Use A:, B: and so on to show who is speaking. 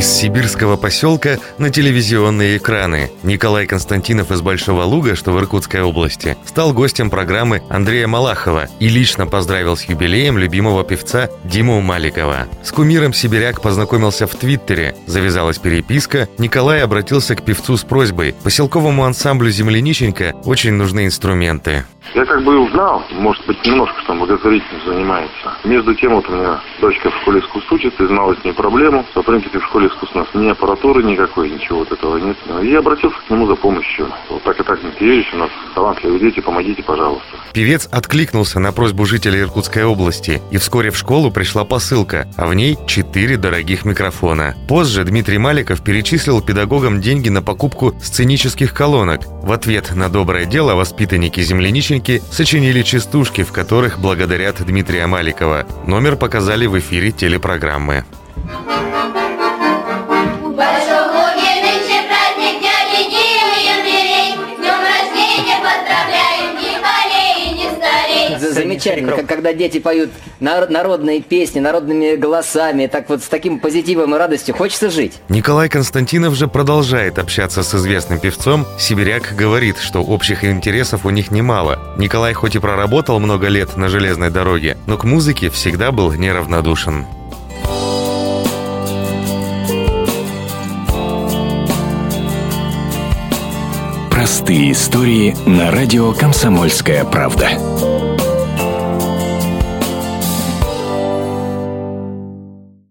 A: Из сибирского поселка на телевизионные экраны. Николай Константинов из Большого Луга, что в Иркутской области, стал гостем программы Андрея Малахова и лично поздравил с юбилеем любимого певца Диму Маликова. С кумиром сибиряк познакомился в Твиттере. Завязалась переписка. Николай обратился к певцу с просьбой. Поселковому ансамблю «Земляниченька» очень нужны инструменты.
B: Я как бы узнал, может быть, немножко что благотворительность занимается. Между тем, вот у меня дочка в школе искусств учится, и знала с ней проблему. В принципе, в школе искусств у нас ни аппаратуры никакой, ничего вот этого нет. И обратился к нему за помощью. Вот так и так, Никиевич, у нас талантливые дети, помогите, пожалуйста.
A: Певец откликнулся на просьбу жителей Иркутской области, и вскоре в школу пришла посылка, а в ней четыре дорогих микрофона. Позже Дмитрий Маликов перечислил педагогам деньги на покупку сценических колонок. В ответ на доброе дело воспитанники земляничники сочинили частушки, в которых благодарят Дмитрия Маликова. Номер показали в эфире телепрограммы.
C: В
D: Замечательно, как- когда дети поют нар- народные песни, народными голосами, так вот с таким позитивом и радостью хочется жить.
A: Николай Константинов же продолжает общаться с известным певцом. Сибиряк говорит, что общих интересов у них немало. Николай хоть и проработал много лет на железной дороге, но к музыке всегда был неравнодушен.
E: Простые истории на радио «Комсомольская правда».